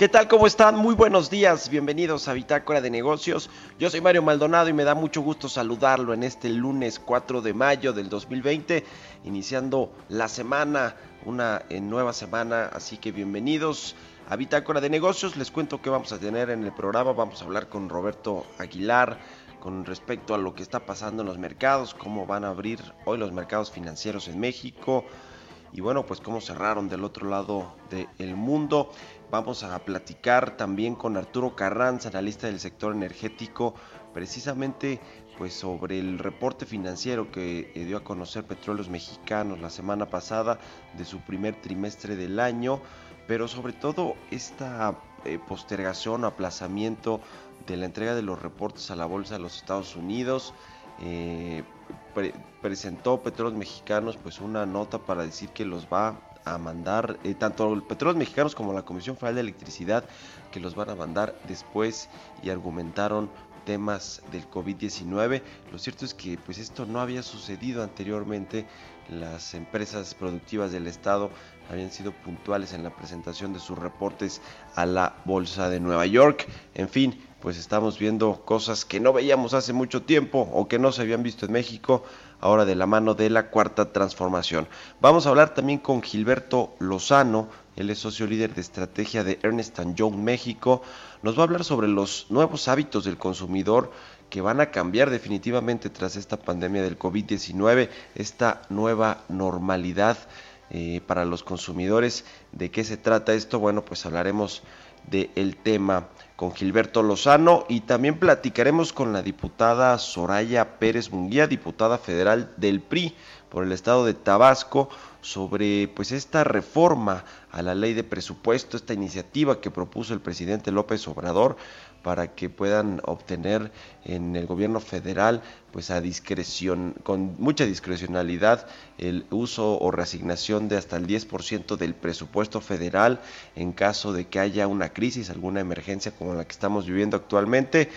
¿Qué tal? ¿Cómo están? Muy buenos días. Bienvenidos a Bitácora de Negocios. Yo soy Mario Maldonado y me da mucho gusto saludarlo en este lunes 4 de mayo del 2020, iniciando la semana, una eh, nueva semana. Así que bienvenidos a Bitácora de Negocios. Les cuento qué vamos a tener en el programa. Vamos a hablar con Roberto Aguilar con respecto a lo que está pasando en los mercados, cómo van a abrir hoy los mercados financieros en México y bueno, pues cómo cerraron del otro lado del mundo. Vamos a platicar también con Arturo Carranza, analista del sector energético, precisamente pues sobre el reporte financiero que eh, dio a conocer Petróleos Mexicanos la semana pasada de su primer trimestre del año, pero sobre todo esta eh, postergación aplazamiento de la entrega de los reportes a la bolsa de los Estados Unidos. Eh, presentó Petróleos Mexicanos pues una nota para decir que los va a mandar, eh, tanto Petróleos Mexicanos como la Comisión Federal de Electricidad, que los van a mandar después y argumentaron temas del COVID-19. Lo cierto es que pues esto no había sucedido anteriormente. Las empresas productivas del Estado habían sido puntuales en la presentación de sus reportes a la Bolsa de Nueva York. En fin, pues estamos viendo cosas que no veíamos hace mucho tiempo o que no se habían visto en México, ahora de la mano de la cuarta transformación. Vamos a hablar también con Gilberto Lozano, él es socio líder de estrategia de Ernest Young México. Nos va a hablar sobre los nuevos hábitos del consumidor que van a cambiar definitivamente tras esta pandemia del COVID-19, esta nueva normalidad eh, para los consumidores. ¿De qué se trata esto? Bueno, pues hablaremos del tema con Gilberto Lozano y también platicaremos con la diputada Soraya Pérez Munguía, diputada federal del PRI por el estado de Tabasco, sobre pues esta reforma a la ley de presupuesto, esta iniciativa que propuso el presidente López Obrador para que puedan obtener en el gobierno federal pues a discreción con mucha discrecionalidad el uso o reasignación de hasta el 10% del presupuesto federal en caso de que haya una crisis, alguna emergencia como la que estamos viviendo actualmente.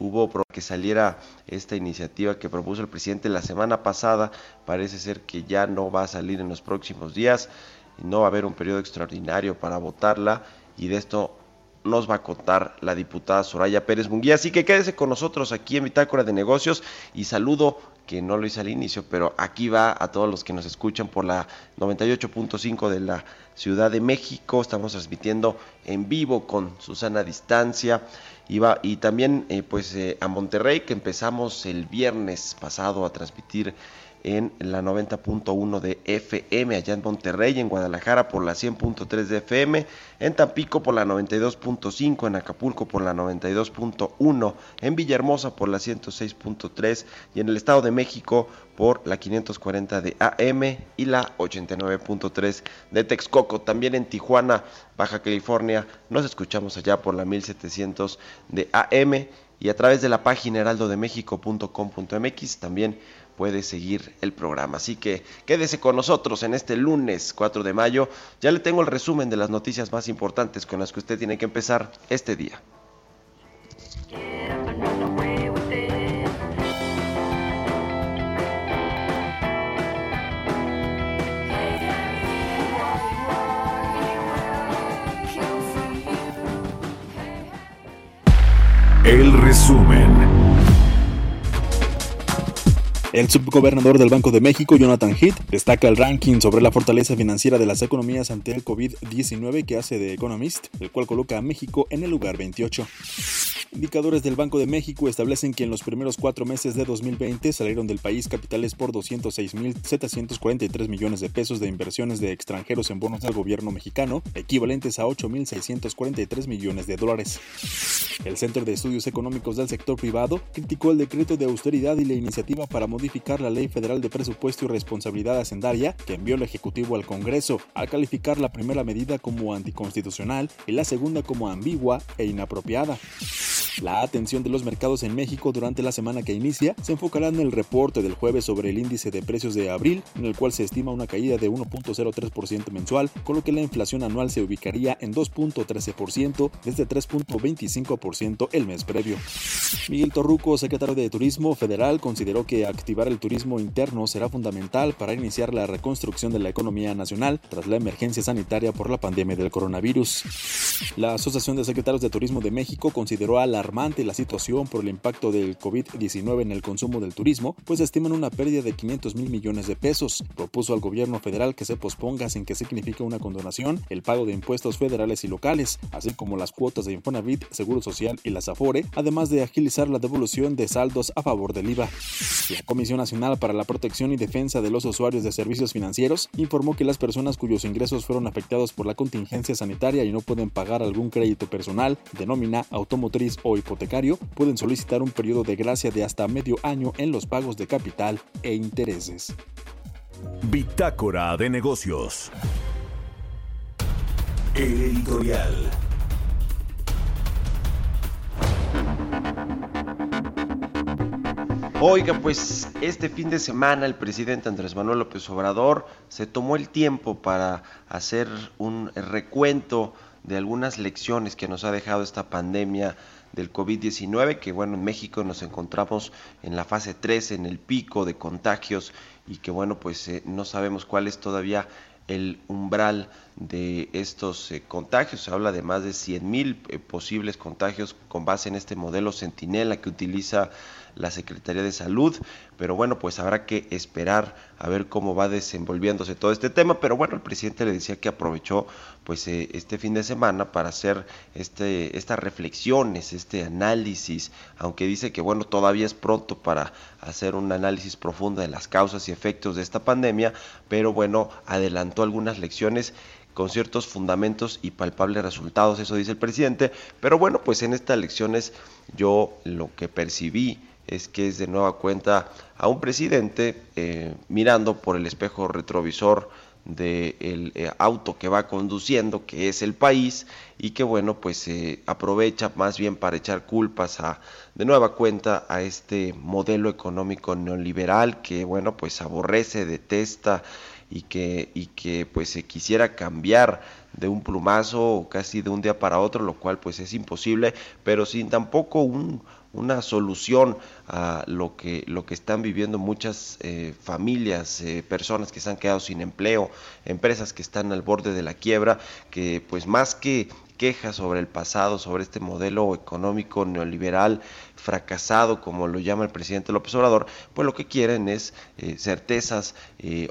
Hubo que saliera esta iniciativa que propuso el presidente la semana pasada, parece ser que ya no va a salir en los próximos días, no va a haber un periodo extraordinario para votarla y de esto nos va a contar la diputada Soraya Pérez Munguía. Así que quédese con nosotros aquí en Bitácora de Negocios y saludo que no lo hice al inicio, pero aquí va a todos los que nos escuchan por la 98.5 de la Ciudad de México. Estamos transmitiendo en vivo con Susana Distancia. Y, va, y también eh, pues eh, a Monterrey que empezamos el viernes pasado a transmitir en la 90.1 de FM allá en Monterrey, en Guadalajara por la 100.3 de FM, en Tampico por la 92.5, en Acapulco por la 92.1, en Villahermosa por la 106.3 y en el Estado de México por la 540 de AM y la 89.3 de Texcoco. También en Tijuana, Baja California, nos escuchamos allá por la 1700 de AM y a través de la página heraldodemexico.com.mx también puede seguir el programa. Así que quédese con nosotros en este lunes 4 de mayo. Ya le tengo el resumen de las noticias más importantes con las que usted tiene que empezar este día. El resumen. El subgobernador del Banco de México, Jonathan Heath, destaca el ranking sobre la fortaleza financiera de las economías ante el COVID-19 que hace de Economist, el cual coloca a México en el lugar 28. Indicadores del Banco de México establecen que en los primeros cuatro meses de 2020 salieron del país capitales por 206.743 millones de pesos de inversiones de extranjeros en bonos del gobierno mexicano, equivalentes a 8.643 millones de dólares. El Centro de Estudios Económicos del Sector Privado criticó el decreto de austeridad y la iniciativa para modificar la Ley Federal de Presupuesto y Responsabilidad Hacendaria que envió el Ejecutivo al Congreso, al calificar la primera medida como anticonstitucional y la segunda como ambigua e inapropiada. La atención de los mercados en México durante la semana que inicia se enfocará en el reporte del jueves sobre el índice de precios de abril, en el cual se estima una caída de 1.03% mensual, con lo que la inflación anual se ubicaría en 2.13% desde 3.25% el mes previo. Miguel Torruco, secretario de Turismo Federal, consideró que activar el turismo interno será fundamental para iniciar la reconstrucción de la economía nacional tras la emergencia sanitaria por la pandemia del coronavirus. La Asociación de Secretarios de Turismo de México consideró a la situación por el impacto del COVID-19 en el consumo del turismo, pues estiman una pérdida de 500 mil millones de pesos. Propuso al gobierno federal que se posponga sin que signifique una condonación el pago de impuestos federales y locales, así como las cuotas de Infonavit, Seguro Social y las Afore, además de agilizar la devolución de saldos a favor del IVA. Comisión Nacional para la Protección y Defensa de los Usuarios de Servicios Financieros informó que las personas cuyos ingresos fueron afectados por la contingencia sanitaria y no pueden pagar algún crédito personal, de nómina, automotriz o hipotecario pueden solicitar un periodo de gracia de hasta medio año en los pagos de capital e intereses. Bitácora de negocios. editorial. Oiga, pues este fin de semana el presidente Andrés Manuel López Obrador se tomó el tiempo para hacer un recuento de algunas lecciones que nos ha dejado esta pandemia del COVID-19, que bueno, en México nos encontramos en la fase 3, en el pico de contagios y que bueno, pues eh, no sabemos cuál es todavía el umbral de estos eh, contagios. Se habla de más de 100 mil eh, posibles contagios con base en este modelo Centinela que utiliza la Secretaría de Salud, pero bueno, pues habrá que esperar a ver cómo va desenvolviéndose todo este tema, pero bueno, el presidente le decía que aprovechó pues eh, este fin de semana para hacer este estas reflexiones, este análisis, aunque dice que bueno, todavía es pronto para hacer un análisis profundo de las causas y efectos de esta pandemia, pero bueno, adelantó algunas lecciones con ciertos fundamentos y palpables resultados, eso dice el presidente, pero bueno, pues en estas lecciones yo lo que percibí es que es de nueva cuenta a un presidente eh, mirando por el espejo retrovisor del eh, auto que va conduciendo, que es el país, y que bueno, pues se aprovecha más bien para echar culpas a, de nueva cuenta a este modelo económico neoliberal que bueno, pues aborrece, detesta y que, y que pues se quisiera cambiar de un plumazo o casi de un día para otro, lo cual pues es imposible, pero sin tampoco un, una solución a lo que, lo que están viviendo muchas eh, familias, eh, personas que se han quedado sin empleo, empresas que están al borde de la quiebra, que pues más que quejas sobre el pasado, sobre este modelo económico neoliberal fracasado, como lo llama el presidente López Obrador, pues lo que quieren es eh, certezas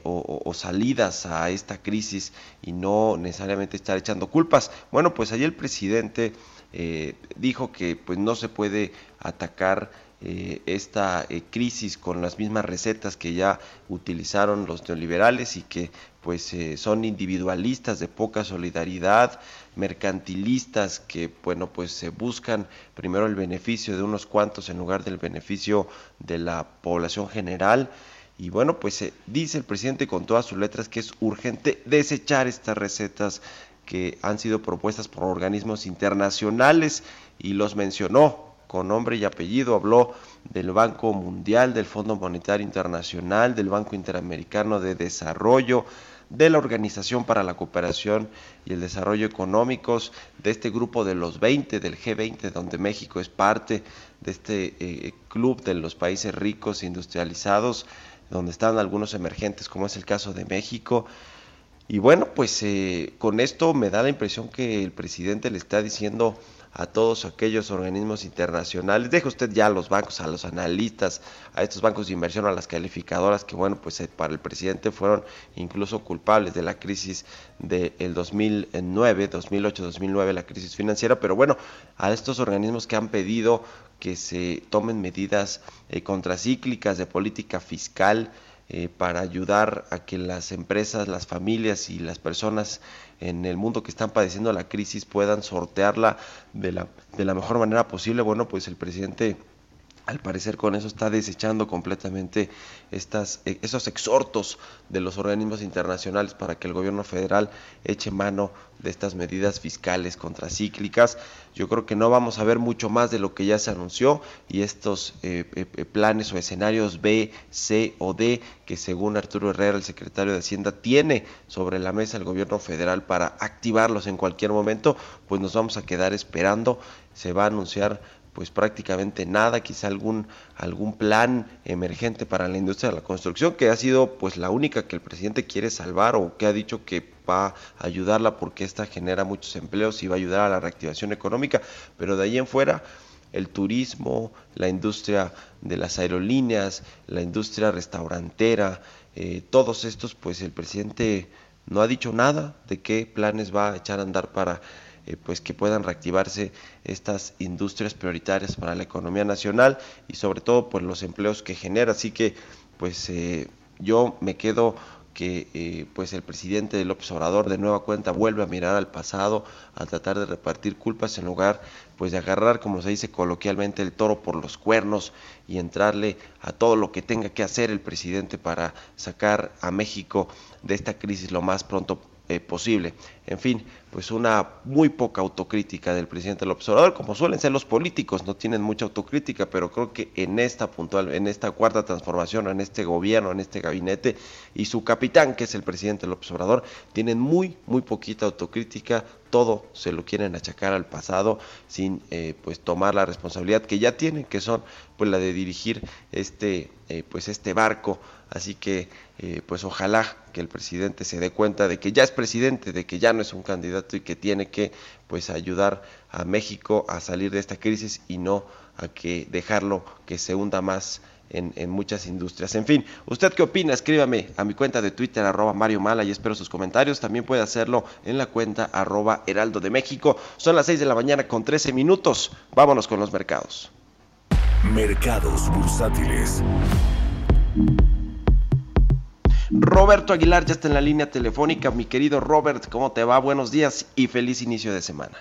o, o, salidas a esta crisis y no necesariamente estar echando culpas. Bueno, pues allí el presidente eh, dijo que pues no se puede atacar eh, esta eh, crisis con las mismas recetas que ya utilizaron los neoliberales y que pues son individualistas de poca solidaridad, mercantilistas que bueno pues se buscan primero el beneficio de unos cuantos en lugar del beneficio de la población general. Y bueno pues dice el presidente con todas sus letras que es urgente desechar estas recetas que han sido propuestas por organismos internacionales y los mencionó con nombre y apellido, habló del Banco Mundial, del Fondo Monetario Internacional, del Banco Interamericano de Desarrollo, de la Organización para la Cooperación y el Desarrollo Económicos, de este grupo de los 20, del G20, donde México es parte de este eh, club de los países ricos industrializados, donde están algunos emergentes, como es el caso de México, Y bueno, pues eh, con esto me da la impresión que el presidente le está diciendo a todos aquellos organismos internacionales, deje usted ya a los bancos, a los analistas, a estos bancos de inversión, a las calificadoras que bueno, pues eh, para el presidente fueron incluso culpables de la crisis del 2009, 2008, 2009, la crisis financiera, pero bueno, a estos organismos que han pedido que se tomen medidas eh, contracíclicas de política fiscal, eh, para ayudar a que las empresas, las familias y las personas en el mundo que están padeciendo la crisis puedan sortearla de la, de la mejor manera posible. Bueno, pues el presidente al parecer con eso está desechando completamente estas, eh, esos exhortos de los organismos internacionales para que el gobierno federal eche mano de estas medidas fiscales contracíclicas. Yo creo que no vamos a ver mucho más de lo que ya se anunció y estos eh, eh, planes o escenarios B, C o D que según Arturo Herrera, el secretario de Hacienda, tiene sobre la mesa el gobierno federal para activarlos en cualquier momento, pues nos vamos a quedar esperando. Se va a anunciar pues prácticamente nada, quizá algún, algún plan emergente para la industria de la construcción, que ha sido pues la única que el presidente quiere salvar o que ha dicho que va a ayudarla porque esta genera muchos empleos y va a ayudar a la reactivación económica, pero de ahí en fuera el turismo, la industria de las aerolíneas, la industria restaurantera, eh, todos estos, pues el presidente no ha dicho nada de qué planes va a echar a andar para eh, pues que puedan reactivarse estas industrias prioritarias para la economía nacional y sobre todo pues los empleos que genera. Así que pues eh, yo me quedo que eh, pues el presidente de López Obrador de nueva cuenta vuelve a mirar al pasado, a tratar de repartir culpas en lugar pues de agarrar, como se dice coloquialmente, el toro por los cuernos y entrarle a todo lo que tenga que hacer el presidente para sacar a México de esta crisis lo más pronto eh, posible. En fin, pues una muy poca autocrítica del presidente del observador, como suelen ser los políticos, no tienen mucha autocrítica, pero creo que en esta puntual, en esta cuarta transformación, en este gobierno, en este gabinete y su capitán, que es el presidente del observador, tienen muy, muy poquita autocrítica, todo se lo quieren achacar al pasado sin eh, pues tomar la responsabilidad que ya tienen, que son pues la de dirigir este eh, pues este barco, así que eh, pues ojalá que el presidente se dé cuenta de que ya es presidente, de que ya no es un candidato y que tiene que pues ayudar a México a salir de esta crisis y no a que dejarlo que se hunda más en, muchas industrias. En fin, ¿usted qué opina? Escríbame a mi cuenta de Twitter, arroba Mario Mala, y espero sus comentarios. También puede hacerlo en la cuenta arroba Heraldo de México. Son las 6 de la mañana con 13 minutos. Vámonos con los mercados. Mercados bursátiles. Roberto Aguilar ya está en la línea telefónica. Mi querido Robert, ¿cómo te va? Buenos días y feliz inicio de semana.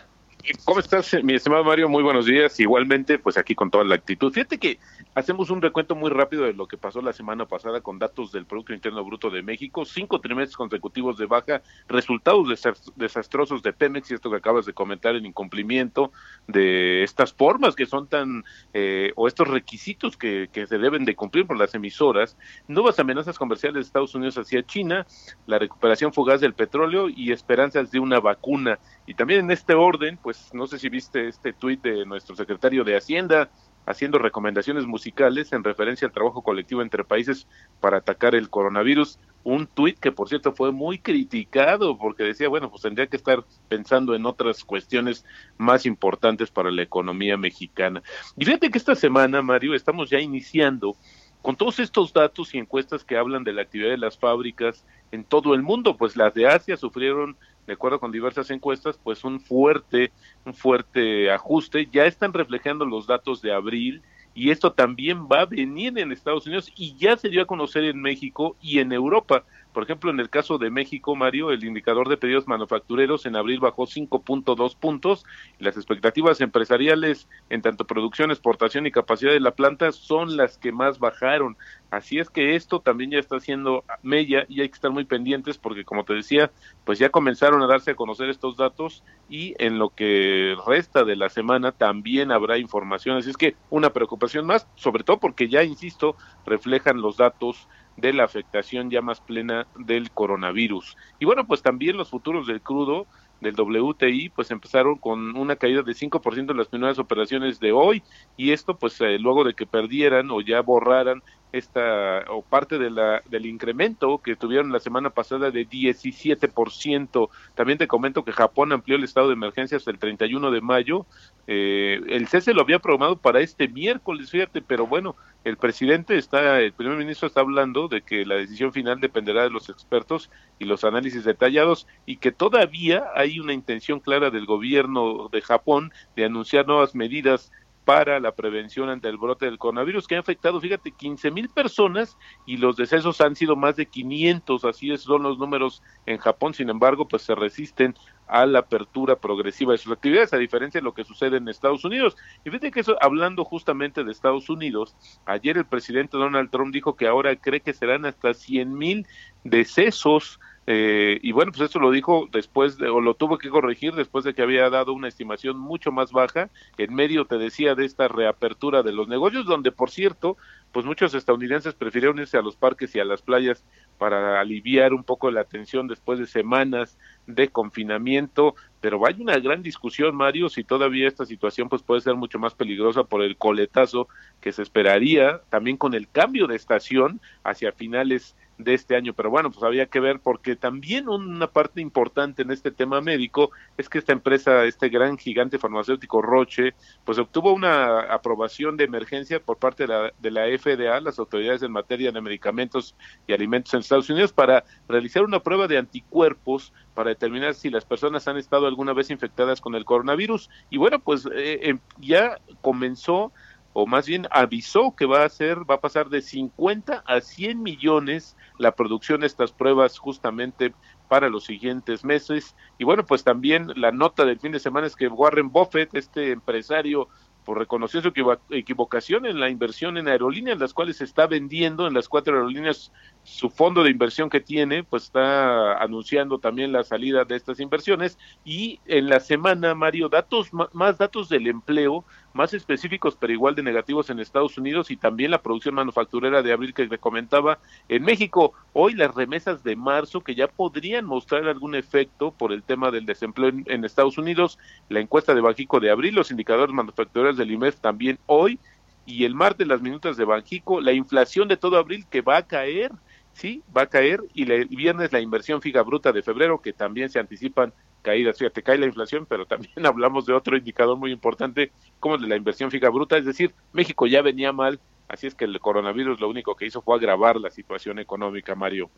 ¿Cómo estás, mi estimado Mario? Muy buenos días. Igualmente, pues aquí con toda la actitud. Fíjate que hacemos un recuento muy rápido de lo que pasó la semana pasada con datos del Producto Interno Bruto de México, cinco trimestres consecutivos de baja, resultados desastrosos de Pemex y esto que acabas de comentar, el incumplimiento de estas formas que son tan, eh, o estos requisitos que, que se deben de cumplir por las emisoras, nuevas amenazas comerciales de Estados Unidos hacia China, la recuperación fugaz del petróleo y esperanzas de una vacuna. Y también en este orden, pues no sé si viste este tuit de nuestro secretario de Hacienda haciendo recomendaciones musicales en referencia al trabajo colectivo entre países para atacar el coronavirus. Un tuit que, por cierto, fue muy criticado porque decía, bueno, pues tendría que estar pensando en otras cuestiones más importantes para la economía mexicana. Y fíjate que esta semana, Mario, estamos ya iniciando con todos estos datos y encuestas que hablan de la actividad de las fábricas en todo el mundo, pues las de Asia sufrieron de acuerdo con diversas encuestas, pues un fuerte, un fuerte ajuste. Ya están reflejando los datos de abril y esto también va a venir en Estados Unidos y ya se dio a conocer en México y en Europa. Por ejemplo, en el caso de México, Mario, el indicador de pedidos manufactureros en abril bajó 5.2 puntos. Y las expectativas empresariales en tanto producción, exportación y capacidad de la planta son las que más bajaron. Así es que esto también ya está haciendo mella y hay que estar muy pendientes porque, como te decía, pues ya comenzaron a darse a conocer estos datos y en lo que resta de la semana también habrá información. Así es que una preocupación más, sobre todo porque ya, insisto, reflejan los datos de la afectación ya más plena del coronavirus. Y bueno, pues también los futuros del crudo del WTI, pues empezaron con una caída de 5% en las primeras operaciones de hoy y esto pues eh, luego de que perdieran o ya borraran esta o parte de la, del incremento que tuvieron la semana pasada de 17%. También te comento que Japón amplió el estado de emergencia hasta el 31 de mayo. Eh, el cese lo había programado para este miércoles, fíjate, pero bueno, el presidente está, el primer ministro está hablando de que la decisión final dependerá de los expertos y los análisis detallados y que todavía hay una intención clara del gobierno de Japón de anunciar nuevas medidas para la prevención ante el brote del coronavirus que ha afectado, fíjate, 15 mil personas y los decesos han sido más de 500, así es, son los números en Japón, sin embargo, pues se resisten a la apertura progresiva de sus actividades, a diferencia de lo que sucede en Estados Unidos. Y fíjate que eso, hablando justamente de Estados Unidos, ayer el presidente Donald Trump dijo que ahora cree que serán hasta 100 mil decesos eh, y bueno, pues eso lo dijo después, de, o lo tuvo que corregir después de que había dado una estimación mucho más baja, en medio, te decía, de esta reapertura de los negocios, donde, por cierto, pues muchos estadounidenses prefirieron irse a los parques y a las playas para aliviar un poco la tensión después de semanas de confinamiento, pero hay una gran discusión, Mario, si todavía esta situación pues puede ser mucho más peligrosa por el coletazo que se esperaría, también con el cambio de estación hacia finales de este año. Pero bueno, pues había que ver porque también una parte importante en este tema médico es que esta empresa, este gran gigante farmacéutico Roche, pues obtuvo una aprobación de emergencia por parte de la, de la FDA, las autoridades en materia de medicamentos y alimentos en Estados Unidos, para realizar una prueba de anticuerpos para determinar si las personas han estado alguna vez infectadas con el coronavirus. Y bueno, pues eh, eh, ya comenzó o más bien avisó que va a ser, va a pasar de 50 a 100 millones la producción de estas pruebas justamente para los siguientes meses. Y bueno, pues también la nota del fin de semana es que Warren Buffett, este empresario pues reconoció su equivocación en la inversión en aerolíneas, las cuales está vendiendo en las cuatro aerolíneas su fondo de inversión que tiene, pues está anunciando también la salida de estas inversiones y en la semana, Mario, datos más datos del empleo, más específicos pero igual de negativos en Estados Unidos y también la producción manufacturera de abril que comentaba en México. Hoy las remesas de marzo que ya podrían mostrar algún efecto por el tema del desempleo en, Estados Unidos, la encuesta de Bajico de abril, los indicadores manufactureros del IMEF también hoy y el martes las minutas de Banjico, la inflación de todo abril que va a caer sí va a caer y el viernes la inversión fija bruta de febrero que también se anticipan caídas. Fíjate, cae la inflación, pero también hablamos de otro indicador muy importante como de la inversión fija bruta, es decir, México ya venía mal, así es que el coronavirus lo único que hizo fue agravar la situación económica, Mario.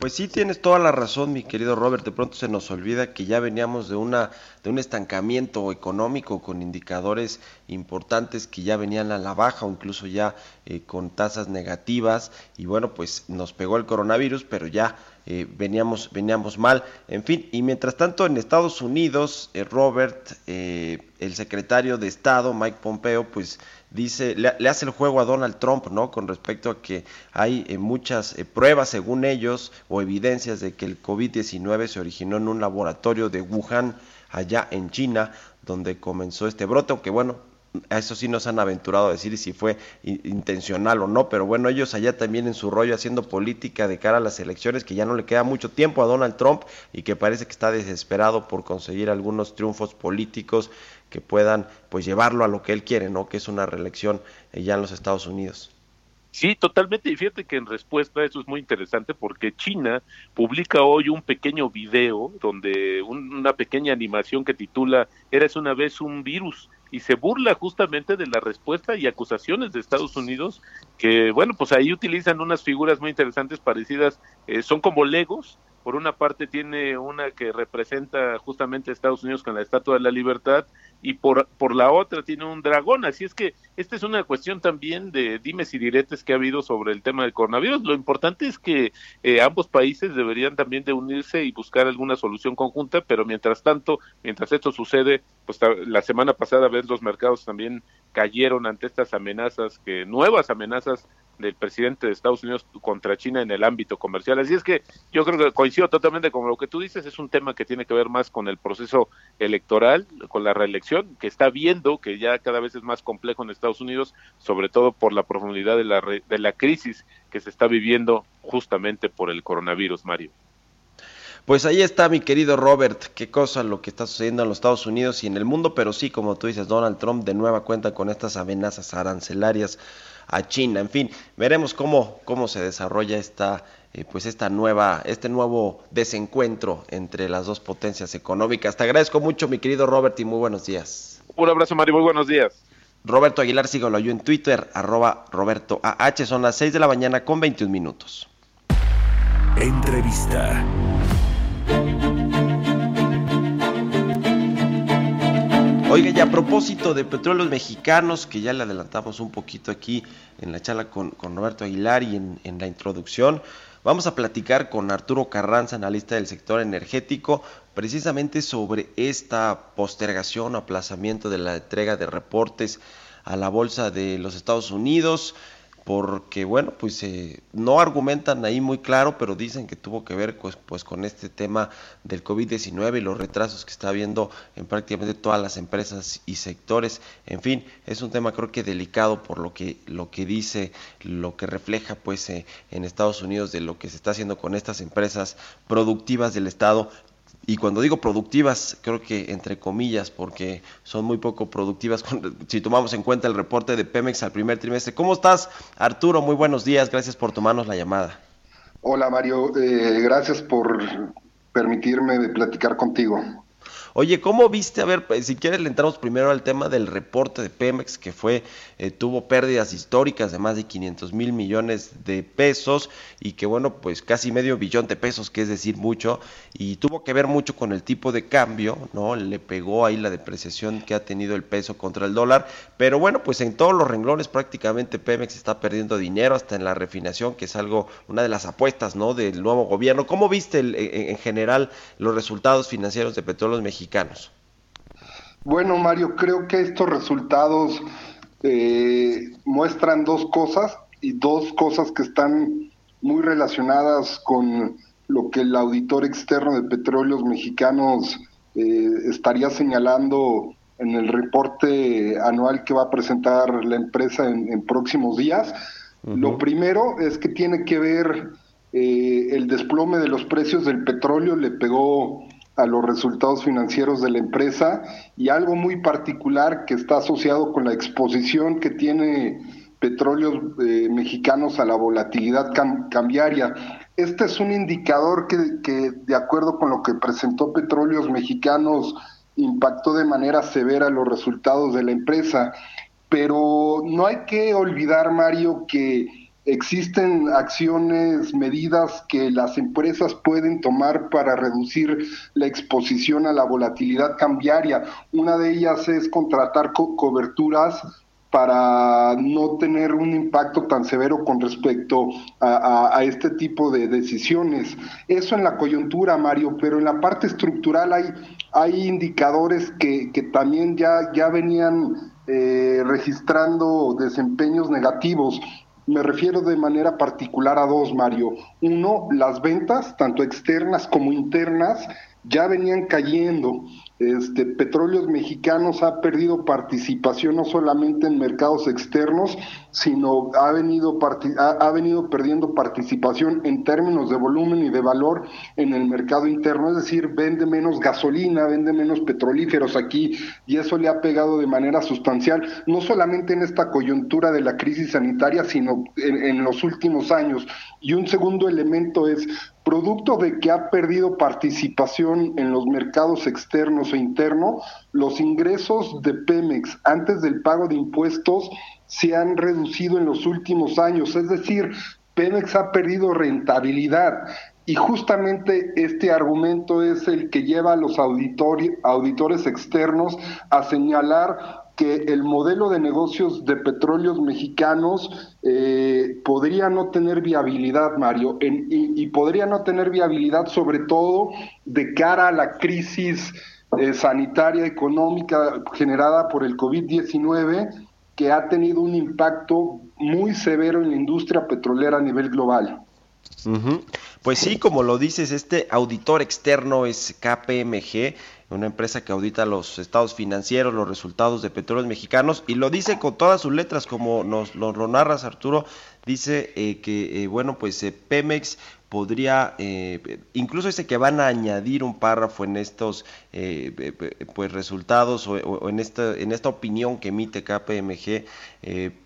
Pues sí, tienes toda la razón, mi querido Robert. De pronto se nos olvida que ya veníamos de una de un estancamiento económico con indicadores importantes que ya venían a la baja o incluso ya eh, con tasas negativas y bueno, pues nos pegó el coronavirus, pero ya eh, veníamos veníamos mal. En fin, y mientras tanto en Estados Unidos, eh, Robert, el secretario de Estado Mike Pompeo, pues dice, le, hace el juego a Donald Trump, ¿no? Con respecto a que hay eh, muchas eh, pruebas, según ellos, o evidencias de que el COVID-19 se originó en un laboratorio de Wuhan, allá en China, donde comenzó este brote, aunque bueno, eso sí nos han aventurado a decir si fue intencional o no, pero bueno, ellos allá también en su rollo haciendo política de cara a las elecciones, que ya no le queda mucho tiempo a Donald Trump y que parece que está desesperado por conseguir algunos triunfos políticos que puedan pues llevarlo a lo que él quiere, ¿no? Que es una reelección eh, ya en los Estados Unidos. Sí, totalmente. Y fíjate que en respuesta a eso es muy interesante porque China publica hoy un pequeño video donde una pequeña animación que titula Eres una vez un virus y se burla justamente de la respuesta y acusaciones de Estados Unidos que, bueno, pues ahí utilizan unas figuras muy interesantes parecidas, eh, son como legos por una parte tiene una que representa justamente a Estados Unidos con la Estatua de la Libertad y por, por la otra tiene un dragón. Así es que esta es una cuestión también de dimes y diretes que ha habido sobre el tema del coronavirus. Lo importante es que eh, ambos países deberían también de unirse y buscar alguna solución conjunta, pero mientras tanto, mientras esto sucede, pues la semana pasada ves los mercados también cayeron ante estas amenazas, que nuevas amenazas del presidente de Estados Unidos contra China en el ámbito comercial. Así es que yo creo que coincido totalmente con lo que tú dices, es un tema que tiene que ver más con el proceso electoral, con la reelección, que está viendo que ya cada vez es más complejo en Estados Unidos, sobre todo por la profundidad de la, de la crisis que se está viviendo justamente por el coronavirus, Mario. Pues ahí está mi querido Robert, qué cosa lo que está sucediendo en los Estados Unidos y en el mundo, pero sí, como tú dices, Donald Trump de nueva cuenta con estas amenazas arancelarias a China. En fin, veremos cómo, cómo se desarrolla esta, eh, pues esta nueva, este nuevo desencuentro entre las dos potencias económicas. Te agradezco mucho, mi querido Robert, y muy buenos días. Un abrazo, Mario, muy buenos días. Roberto Aguilar, síguelo yo en Twitter, arroba Roberto AH, son las 6 de la mañana con 21 minutos. Entrevista. Oiga, y a propósito de petróleos mexicanos, que ya le adelantamos un poquito aquí en la charla con, Roberto Aguilar y en, en, la introducción, vamos a platicar con Arturo Carranza, analista del sector energético, precisamente sobre esta postergación o aplazamiento de la entrega de reportes a la Bolsa de los Estados Unidos porque bueno, pues eh, no argumentan ahí muy claro, pero dicen que tuvo que ver pues, pues con este tema del COVID-19 y los retrasos que está habiendo en prácticamente todas las empresas y sectores. En fin, es un tema creo que delicado por lo que lo que dice, lo que refleja pues eh, en Estados Unidos de lo que se está haciendo con estas empresas productivas del Estado y cuando digo productivas, creo que entre comillas, porque son muy poco productivas si tomamos en cuenta el reporte de Pemex al primer trimestre. ¿Cómo estás, Arturo? Muy buenos días, gracias por tomarnos la llamada. Hola, Mario, eh, gracias por permitirme platicar contigo. Oye, ¿cómo viste? A ver, pues, si quieres le entramos primero al tema del reporte de Pemex, que fue, eh, tuvo pérdidas históricas de más de 500 mil millones de pesos y que bueno, pues casi medio billón de pesos, que es decir mucho, y tuvo que ver mucho con el tipo de cambio, ¿no? Le pegó ahí la depreciación que ha tenido el peso contra el dólar, pero bueno, pues en todos los renglones prácticamente Pemex está perdiendo dinero, hasta en la refinación, que es algo, una de las apuestas, ¿no? Del nuevo gobierno. ¿Cómo viste en general los resultados financieros de Petróleos Mexicanos? Bueno, Mario, creo que estos resultados eh, muestran dos cosas y dos cosas que están muy relacionadas con lo que el auditor externo de petróleos mexicanos eh, estaría señalando en el reporte anual que va a presentar la empresa en, próximos días. Lo primero es que tiene que ver eh, el desplome de los precios del petróleo, le pegó a los resultados financieros de la empresa y algo muy particular que está asociado con la exposición que tiene petróleos eh, mexicanos a la volatilidad cambiaria. Este es un indicador que, que, de acuerdo con lo que presentó Petróleos Mexicanos, impactó de manera severa los resultados de la empresa. Pero no hay que olvidar, Mario, que existen acciones, medidas que las empresas pueden tomar para reducir la exposición a la volatilidad cambiaria. Una de ellas es contratar coberturas para no tener un impacto tan severo con respecto a, este tipo de decisiones. Eso en la coyuntura, Mario, pero en la parte estructural hay, indicadores que, también ya, ya venían eh, registrando desempeños negativos. Me refiero de manera particular a dos, Mario. Uno, las ventas, tanto externas como internas, ya venían cayendo este, Petróleos Mexicanos ha perdido participación no solamente en mercados externos, sino ha venido, ha, venido perdiendo participación en términos de volumen y de valor en el mercado interno, es decir, vende menos gasolina, vende menos petrolíferos aquí y eso le ha pegado de manera sustancial, no solamente en esta coyuntura de la crisis sanitaria, sino en los últimos años. Y un segundo elemento es producto de que ha perdido participación en los mercados externos e internos, los ingresos de Pemex antes del pago de impuestos se han reducido en los últimos años, es decir, Pemex ha perdido rentabilidad. Y justamente este argumento es el que lleva a los auditores externos a señalar que el modelo de negocios de petróleos mexicanos eh, podría no tener viabilidad, Mario, y, podría no tener viabilidad sobre todo de cara a la crisis eh, sanitaria económica generada por el COVID-19 que ha tenido un impacto muy severo en la industria petrolera a nivel global. Pues sí, como lo dices, este auditor externo es KPMG, una empresa que audita los estados financieros, los resultados de petróleos mexicanos, y lo dice con todas sus letras, como nos lo, narras, Arturo, dice eh, que, eh, bueno, pues Pemex podría, eh, incluso dice que van a añadir un párrafo en estos eh, pues resultados o, en, esta, en esta opinión que emite KPMG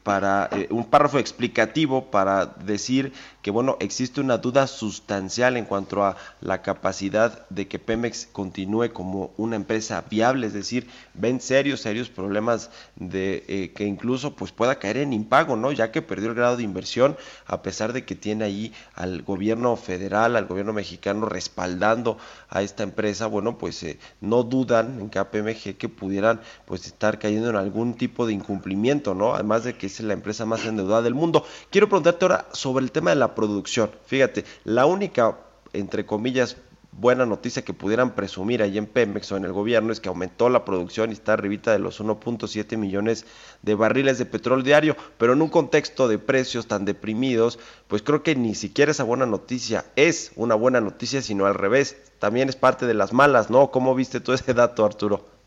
para un párrafo explicativo para decir que bueno, existe una duda sustancial en cuanto a la capacidad de que Pemex continúe como una empresa viable, es decir, ven serios, serios problemas de que incluso pues pueda caer en impago, ¿no? Ya que perdió el grado de inversión a pesar de que tiene ahí al gobierno federal, al gobierno mexicano respaldando a esta empresa, bueno, pues eh, no dudan en KPMG que pudieran pues estar cayendo en algún tipo de incumplimiento, ¿no? Además de que es la empresa más endeudada del mundo. Quiero preguntarte ahora sobre el tema de la producción. Fíjate, la única entre comillas buena noticia que pudieran presumir ahí en Pemex o en el gobierno es que aumentó la producción y está arribita de los 1.7 millones de barriles de petróleo diario, pero en un contexto de precios tan deprimidos, pues creo que ni siquiera esa buena noticia es una buena noticia, sino al revés, también es parte de las malas, ¿no? ¿Cómo viste todo ese dato, Arturo?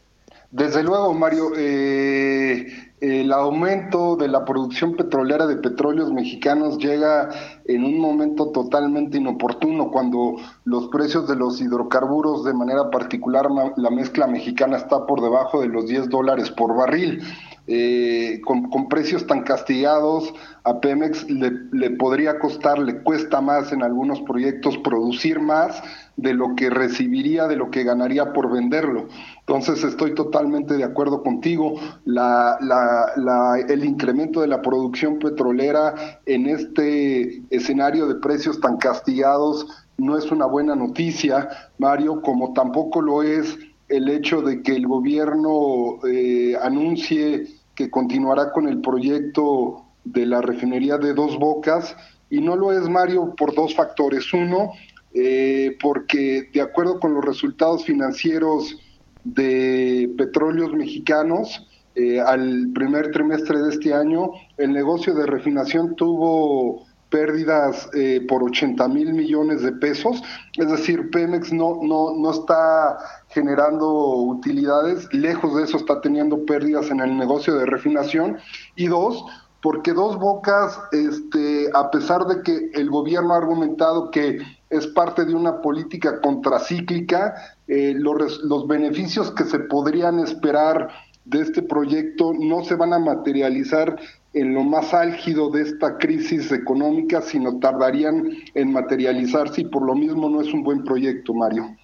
Desde luego, Mario, eh, el aumento de la producción petrolera de petróleos mexicanos llega en un momento totalmente inoportuno, cuando los precios de los hidrocarburos, de manera particular la mezcla mexicana, está por debajo de los 10 dólares por barril. Eh, con, precios tan castigados, a Pemex le, podría costar, le cuesta más en algunos proyectos producir más de lo que recibiría, de lo que ganaría por venderlo. Entonces estoy totalmente de acuerdo contigo. El incremento de la producción petrolera en este escenario de precios tan castigados no es una buena noticia, Mario, como tampoco lo es el hecho de que el gobierno eh, anuncie que continuará con el proyecto de la refinería de dos bocas, y no lo es, Mario, por dos factores. Uno, eh, porque de acuerdo con los resultados financieros de petróleos mexicanos, eh, al primer trimestre de este año, el negocio de refinación tuvo pérdidas eh, por 80 mil millones de pesos, es decir, Pemex no, no, no está generando utilidades, lejos de eso está teniendo pérdidas en el negocio de refinación, y dos, porque Dos Bocas, este, a pesar de que el gobierno ha argumentado que es parte de una política contracíclica, eh, los, los beneficios que se podrían esperar de este proyecto no se van a materializar en lo más álgido de esta crisis económica, sino tardarían en materializarse y por lo mismo no es un buen proyecto, Mario.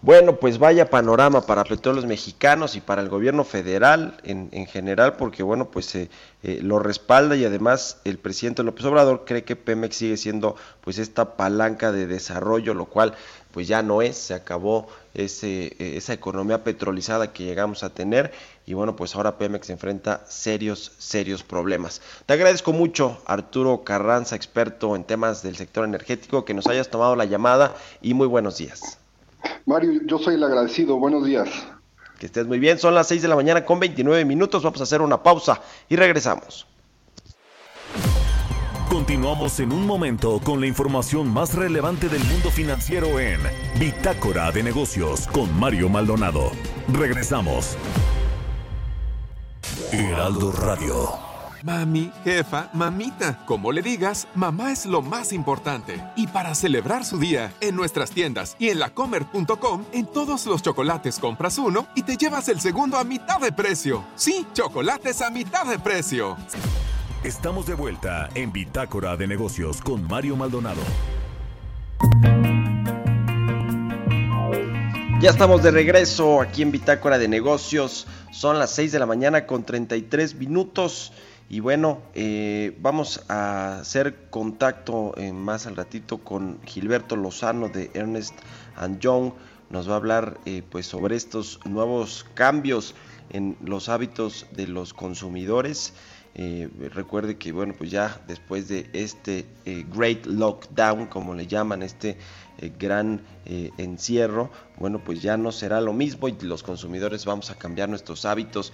Bueno, pues vaya panorama para petróleos mexicanos y para el gobierno federal en, en general, porque bueno, pues eh, eh, lo respalda y además el presidente López Obrador cree que Pemex sigue siendo pues esta palanca de desarrollo, lo cual pues ya no es, se acabó ese, eh, esa economía petrolizada que llegamos a tener y bueno, pues ahora Pemex enfrenta serios, serios problemas. Te agradezco mucho, Arturo Carranza, experto en temas del sector energético, que nos hayas tomado la llamada y muy buenos días. Mario, yo soy el agradecido, buenos días. Que estés muy bien, son las 6 de la mañana con 29 minutos, vamos a hacer una pausa y regresamos. Continuamos en un momento con la información más relevante del mundo financiero en Bitácora de Negocios con Mario Maldonado. Regresamos. Heraldo Radio. Mami, jefa, mamita, como le digas, mamá es lo más importante. Y para celebrar su día, en nuestras tiendas y en lacomer.com, en todos los chocolates compras uno y te llevas el segundo a mitad de precio. Sí, chocolates a mitad de precio. Estamos de vuelta en Bitácora de Negocios con Mario Maldonado. Ya estamos de regreso aquí en Bitácora de Negocios. Son las 6 de la mañana con 33 minutos. Y bueno, eh, vamos a hacer contacto eh, más al ratito con Gilberto Lozano de Ernest and Young. Nos va a hablar eh, pues sobre estos nuevos cambios en los hábitos de los consumidores. Recuerde que bueno pues ya después de este great lockdown como le llaman este eh, gran encierro bueno pues ya no será lo mismo y los consumidores vamos a cambiar nuestros hábitos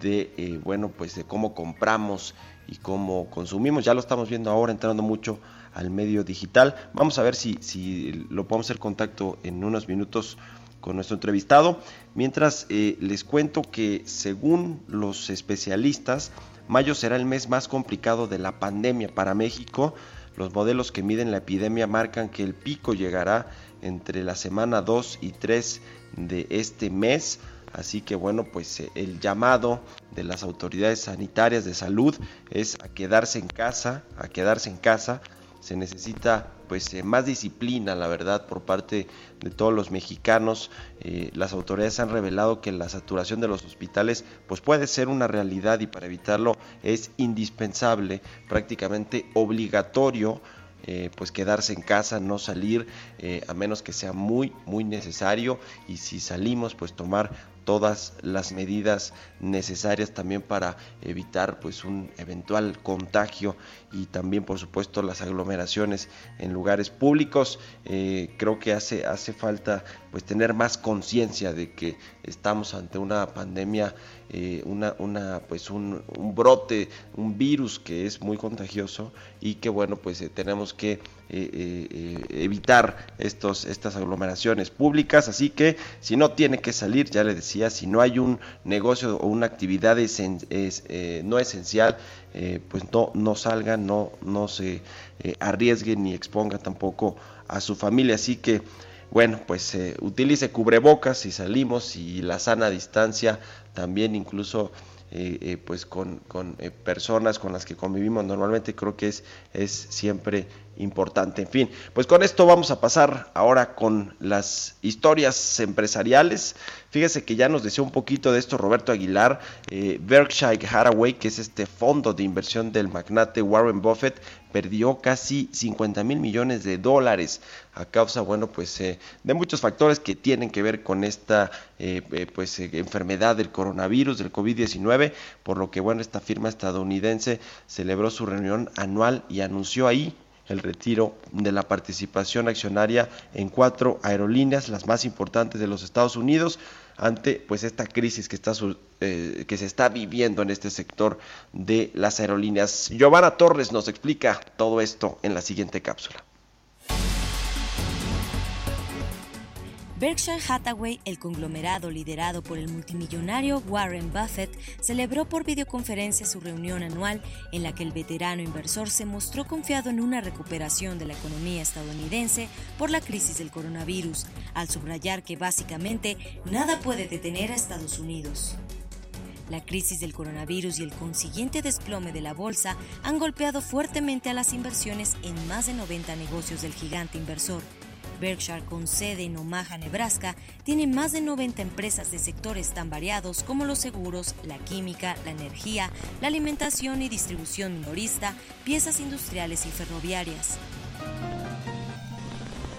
de bueno pues de cómo compramos y cómo consumimos ya lo estamos viendo ahora entrando mucho al medio digital vamos a ver si, si lo podemos hacer contacto en unos minutos con nuestro entrevistado mientras les cuento que según los especialistas Mayo será el mes más complicado de la pandemia para México. Los modelos que miden la epidemia marcan que el pico llegará entre la semana 2 y 3 de este mes. Así que bueno, pues eh, el llamado de las autoridades sanitarias de salud es a quedarse en casa, a quedarse en casa. Se necesita pues eh, más disciplina, la verdad, por parte de todos los mexicanos. Eh, las autoridades han revelado que la saturación de los hospitales pues puede ser una realidad y para evitarlo es indispensable, prácticamente obligatorio eh, pues quedarse en casa, no salir a menos que sea muy muy necesario y si salimos pues tomar todas las medidas necesarias también para evitar pues un eventual contagio y también por supuesto las aglomeraciones en lugares públicos. Eh, creo que hace hace falta pues tener más conciencia de que estamos ante una pandemia eh, una, una pues un, brote un virus que es muy contagioso y que bueno pues eh, tenemos que evitar estos estas aglomeraciones públicas así que si no tiene que salir ya le decía si no hay un negocio o una actividad no esencial eh, pues no, no salga, no, no se eh, arriesgue ni exponga tampoco a su familia. Así que, bueno, pues eh, utilice cubrebocas si salimos y la sana distancia también incluso pues con, con personas con las que convivimos normalmente creo que es, es siempre importante. En fin, pues con esto vamos a pasar ahora con las historias empresariales. Fíjese que ya nos decía un poquito de esto Roberto Aguilar, eh, Berkshire Hathaway, que es este fondo de inversión del magnate Warren Buffett, perdió casi 50 mil millones de dólares a causa, bueno, pues eh, de muchos factores que tienen que ver con esta eh, pues enfermedad del coronavirus, del COVID-19, por lo que, bueno, esta firma estadounidense celebró su reunión anual y anunció ahí el retiro de la participación accionaria en cuatro aerolíneas, las más importantes de los Estados Unidos, ante pues esta crisis que, está, eh, que se está viviendo en este sector de las aerolíneas. Giovanna Torres nos explica todo esto en la siguiente cápsula. Berkshire Hathaway, el conglomerado liderado por el multimillonario Warren Buffett, celebró por videoconferencia su reunión anual en la que el veterano inversor se mostró confiado en una recuperación de la economía estadounidense por la crisis del coronavirus, al subrayar que básicamente nada puede detener a Estados Unidos. La crisis del coronavirus y el consiguiente desplome de la bolsa han golpeado fuertemente a las inversiones en más de 90 negocios del gigante inversor, Berkshire, con sede en Omaha, Nebraska, tiene más de 90 empresas de sectores tan variados como los seguros, la química, la energía, la alimentación y distribución minorista, piezas industriales y ferroviarias.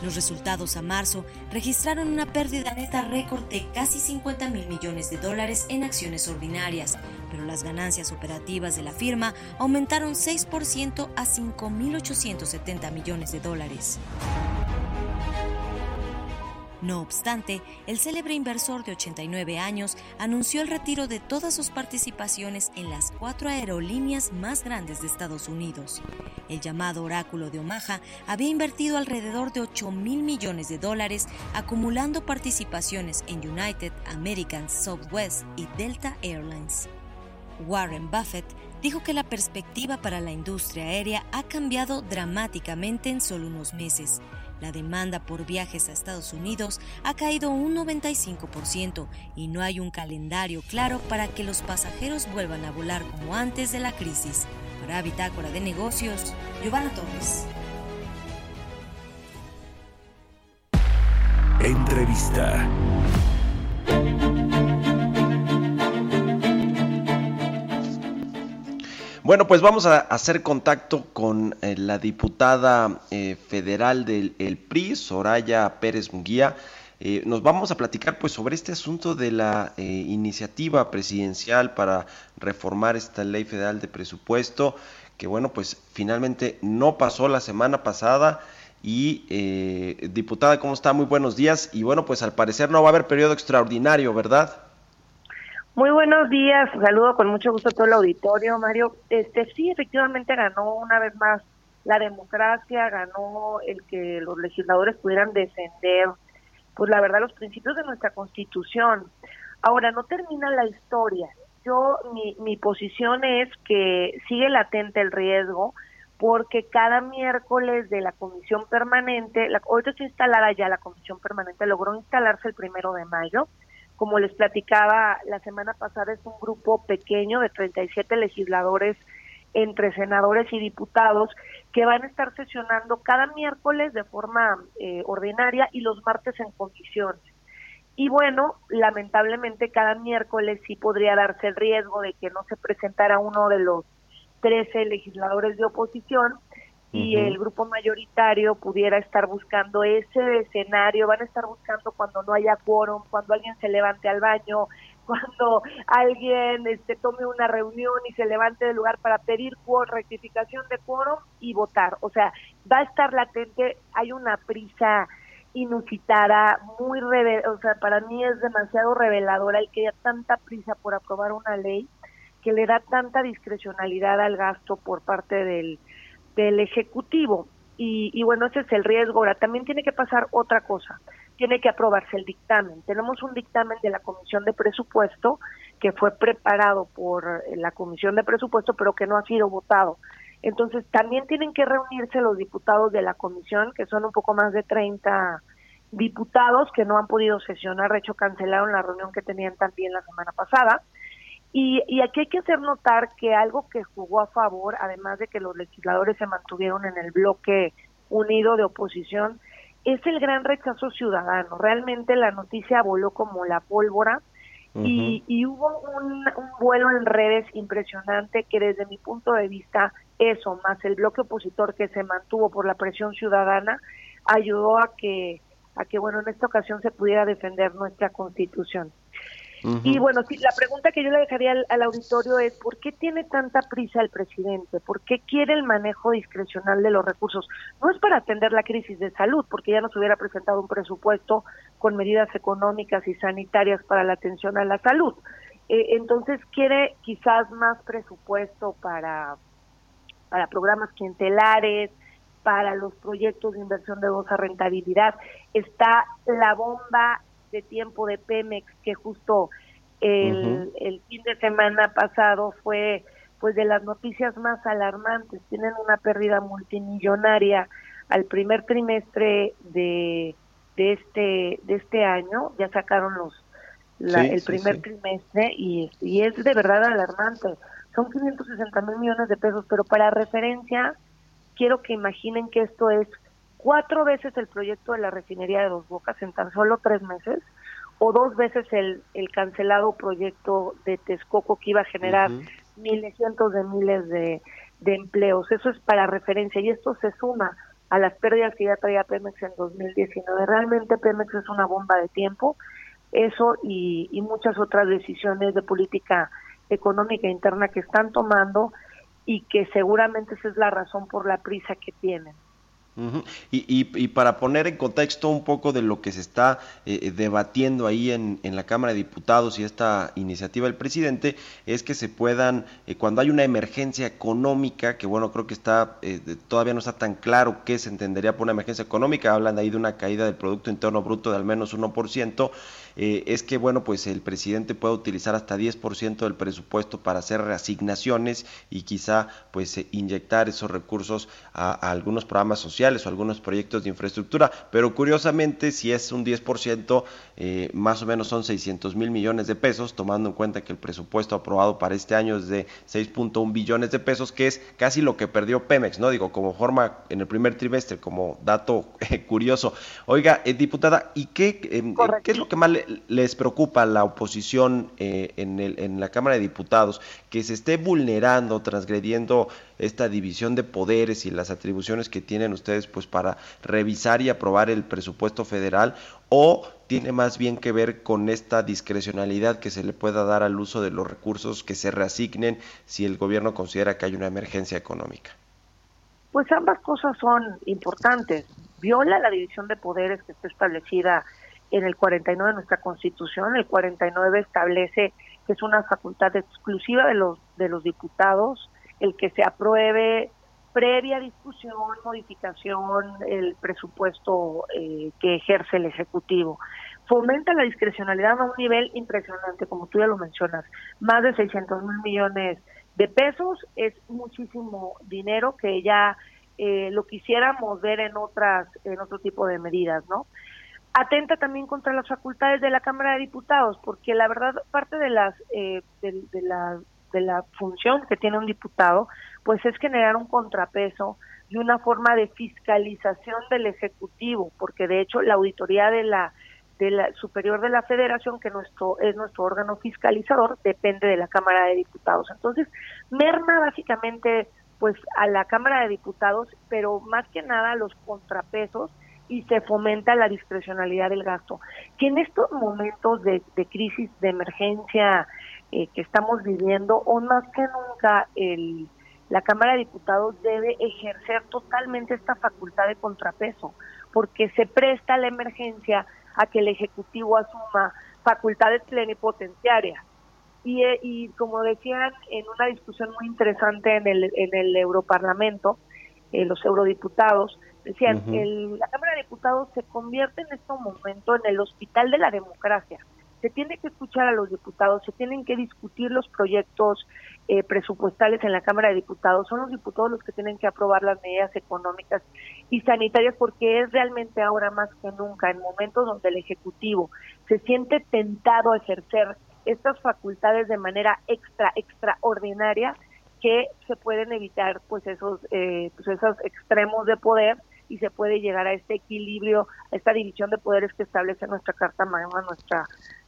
Los resultados a marzo registraron una pérdida neta récord de casi 50 mil millones de dólares en acciones ordinarias, pero las ganancias operativas de la firma aumentaron 6% a 5.870 millones de dólares. No obstante, el célebre inversor de 89 años anunció el retiro de todas sus participaciones en las cuatro aerolíneas más grandes de Estados Unidos. El llamado Oráculo de Omaha había invertido alrededor de 8 mil millones de dólares acumulando participaciones en United, American, Southwest y Delta Airlines. Warren Buffett dijo que la perspectiva para la industria aérea ha cambiado dramáticamente en solo unos meses la demanda por viajes a Estados Unidos ha caído un 95% y no hay un calendario claro para que los pasajeros vuelvan a volar como antes de la crisis. Para Bitácora de Negocios, Giovanna Torres. Entrevista. Bueno, pues vamos a hacer contacto con eh, la diputada eh, federal del PRI, Soraya Pérez Munguía. Eh, nos vamos a platicar pues sobre este asunto de la iniciativa presidencial para reformar esta ley federal de presupuesto, que bueno, pues finalmente no pasó la semana pasada. Y diputada, ¿cómo está? Muy buenos días. Y bueno, pues al parecer no va a haber periodo extraordinario, ¿verdad? Muy buenos días, saludo con mucho gusto a todo el auditorio, Mario. Este sí, efectivamente ganó una vez más la democracia, ganó el que los legisladores pudieran defender, pues la verdad, los principios de nuestra Constitución. Ahora, no termina la historia. Yo, mi, mi posición es que sigue latente el riesgo porque cada miércoles de la comisión permanente, la, ahorita está instalada ya la comisión permanente, logró instalarse el primero de mayo. Como les platicaba la semana pasada, es un grupo pequeño de 37 legisladores entre senadores y diputados que van a estar sesionando cada miércoles de forma eh, ordinaria y los martes en comisiones. Y bueno, lamentablemente cada miércoles sí podría darse el riesgo de que no se presentara uno de los 13 legisladores de oposición y el grupo mayoritario pudiera estar buscando ese escenario, van a estar buscando cuando no haya quórum, cuando alguien se levante al baño, cuando alguien este, tome una reunión y se levante del lugar para pedir rectificación de quórum y votar. O sea, va a estar latente, hay una prisa inusitada, muy o sea, para mí es demasiado reveladora el que haya tanta prisa por aprobar una ley que le da tanta discrecionalidad al gasto por parte del, del Ejecutivo. Y, bueno, ese es el riesgo. Ahora, también tiene que pasar otra cosa. Tiene que aprobarse el dictamen. Tenemos un dictamen de la Comisión de Presupuesto que fue preparado por la Comisión de Presupuesto, pero que no ha sido votado. Entonces, también tienen que reunirse los diputados de la comisión, que son un poco más de 30 diputados que no han podido sesionar, de hecho cancelaron la reunión que tenían también la semana pasada. Y, aquí hay que hacer notar que algo que jugó a favor, además de que los legisladores se mantuvieron en el bloque unido de oposición, es el gran rechazo ciudadano. Realmente la noticia voló como la pólvora y, hubo un, vuelo en redes impresionante que desde mi punto de vista, eso, más el bloque opositor que se mantuvo por la presión ciudadana, ayudó a que, a que bueno, en esta ocasión se pudiera defender nuestra constitución. Y bueno, la pregunta que yo le dejaría al, auditorio es, ¿por qué tiene tanta prisa el presidente? ¿Por qué quiere el manejo discrecional de los recursos? No es para atender la crisis de salud, porque ya nos hubiera presentado un presupuesto con medidas económicas y sanitarias para la atención a la salud. Eh, entonces quiere quizás más presupuesto para, para programas clientelares, para los proyectos de inversión de baja rentabilidad. Está la bomba de tiempo de Pemex que justo el, el fin de semana pasado fue pues de las noticias más alarmantes. Tienen una pérdida multimillonaria al primer trimestre de, de este de este año. Ya sacaron los el primer trimestre y, y es de verdad alarmante. Son 560 mil millones de pesos, pero para referencia quiero que imaginen que esto es cuatro veces el proyecto de la refinería de Dos Bocas en tan solo tres meses, o dos veces el, el cancelado proyecto de Texcoco que iba a generar miles, cientos de miles de, de empleos. Eso es para referencia y esto se suma a las pérdidas que ya traía Pemex en 2019. Realmente Pemex es una bomba de tiempo, eso y, y muchas otras decisiones de política económica interna que están tomando y que seguramente esa es la razón por la prisa que tienen y, y, para poner en contexto un poco de lo que se está eh, eh, debatiendo ahí en, la Cámara de Diputados y esta iniciativa del presidente, es que se puedan, eh, cuando hay una emergencia económica, que bueno, creo que está todavía no está tan claro qué se entendería por una emergencia económica, hablan ahí de una caída del Producto Interno Bruto de al menos 1%, es que bueno, pues el presidente puede utilizar hasta 10% del presupuesto para hacer reasignaciones y quizá pues inyectar esos recursos a algunos programas sociales o algunos proyectos de infraestructura, pero curiosamente si es un 10%, eh, más o menos son 600 mil millones de pesos, tomando en cuenta que el presupuesto aprobado para este año es de 6.1 billones de pesos, que es casi lo que perdió Pemex, ¿no? Digo, como forma en el primer trimestre, como dato eh, curioso. Oiga, eh, diputada, ¿y qué, em, qué es lo que más les preocupa a la oposición en, el, en la Cámara de Diputados? Que se esté vulnerando, transgrediendo esta división de poderes y las atribuciones que tienen ustedes pues para revisar y aprobar el presupuesto federal o tiene más bien que ver con esta discrecionalidad que se le pueda dar al uso de los recursos que se reasignen si el gobierno considera que hay una emergencia económica? Pues ambas cosas son importantes. Viola la división de poderes que está establecida en el 49 de nuestra Constitución. El 49 establece que es una facultad exclusiva de los de los diputados el que se apruebe previa discusión, modificación, el presupuesto eh, que ejerce el Ejecutivo. Fomenta la discrecionalidad a un nivel impresionante, como tú ya lo mencionas, más de 600 mil millones de pesos es muchísimo dinero que ya eh, lo quisiéramos ver en otras en otro tipo de medidas, ¿no? Atenta también contra las facultades de la Cámara de Diputados, porque la verdad parte de las eh, de, la de la función que tiene un diputado, pues es generar un contrapeso y una forma de fiscalización del ejecutivo, porque de hecho la auditoría de la de la superior de la Federación, que nuestro es nuestro órgano fiscalizador, depende de la Cámara de Diputados. Entonces, merma básicamente pues a la Cámara de Diputados, pero más que nada los contrapesos y se fomenta la discrecionalidad del gasto. Que en estos momentos de, crisis, de emergencia eh, que estamos viviendo, o más que nunca el, la Cámara de Diputados debe ejercer totalmente esta facultad de contrapeso, porque se presta la emergencia a que el Ejecutivo asuma facultades plenipotenciarias. Y, eh, y como decían en una discusión muy interesante en el, en el Europarlamento, eh, los eurodiputados, decían, el, la Cámara de Diputados se convierte en este momento en el hospital de la democracia. Se tiene que escuchar a los diputados, se tienen que discutir los proyectos eh, presupuestales en la Cámara de Diputados. Son los diputados los que tienen que aprobar las medidas económicas y sanitarias porque es realmente ahora más que nunca, en momentos donde el Ejecutivo se siente tentado a ejercer estas facultades de manera extra, extraordinaria, que se pueden evitar pues esos, eh, pues esos extremos de poder y se puede llegar a este equilibrio, a esta división de poderes que establece nuestra Carta Magna, nuestra,